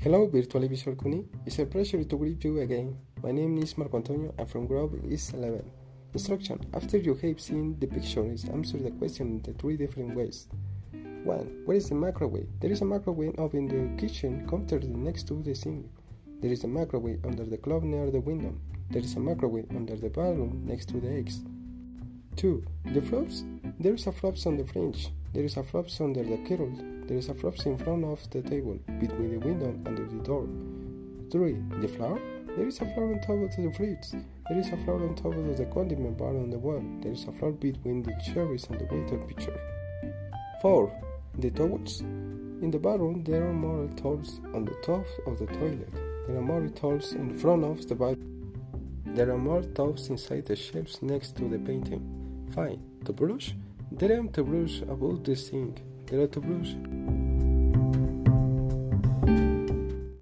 Hello, Virtual Visual Kuni. It's a pleasure to greet you again. My name is Marco Antonio and from Grove is 11. Instruction After you have seen the pictures, answer the question in the three different ways. 1. Where is the microwave? There is a microwave up in the kitchen counter next to the sink. There is a microwave under the clock near the window. There is a microwave under the bathroom next to the eggs. 2. The flops? There is a flops on the fridge. There is a flops under the kettle. There is a flops in front of the table, between the window and the door. 3. The flour? There is a flour on top of the fridge. There is a flour on top of the condiment bar on the wall. There is a flour between the cherries and the water pitcher. 4. The towels? In the bathroom, there are more towels on the top of the toilet. There are more towels in front of the bathroom. There are more towels inside the shelves next to the painting. 5. The brush? There are the brush above the sink. There are the brush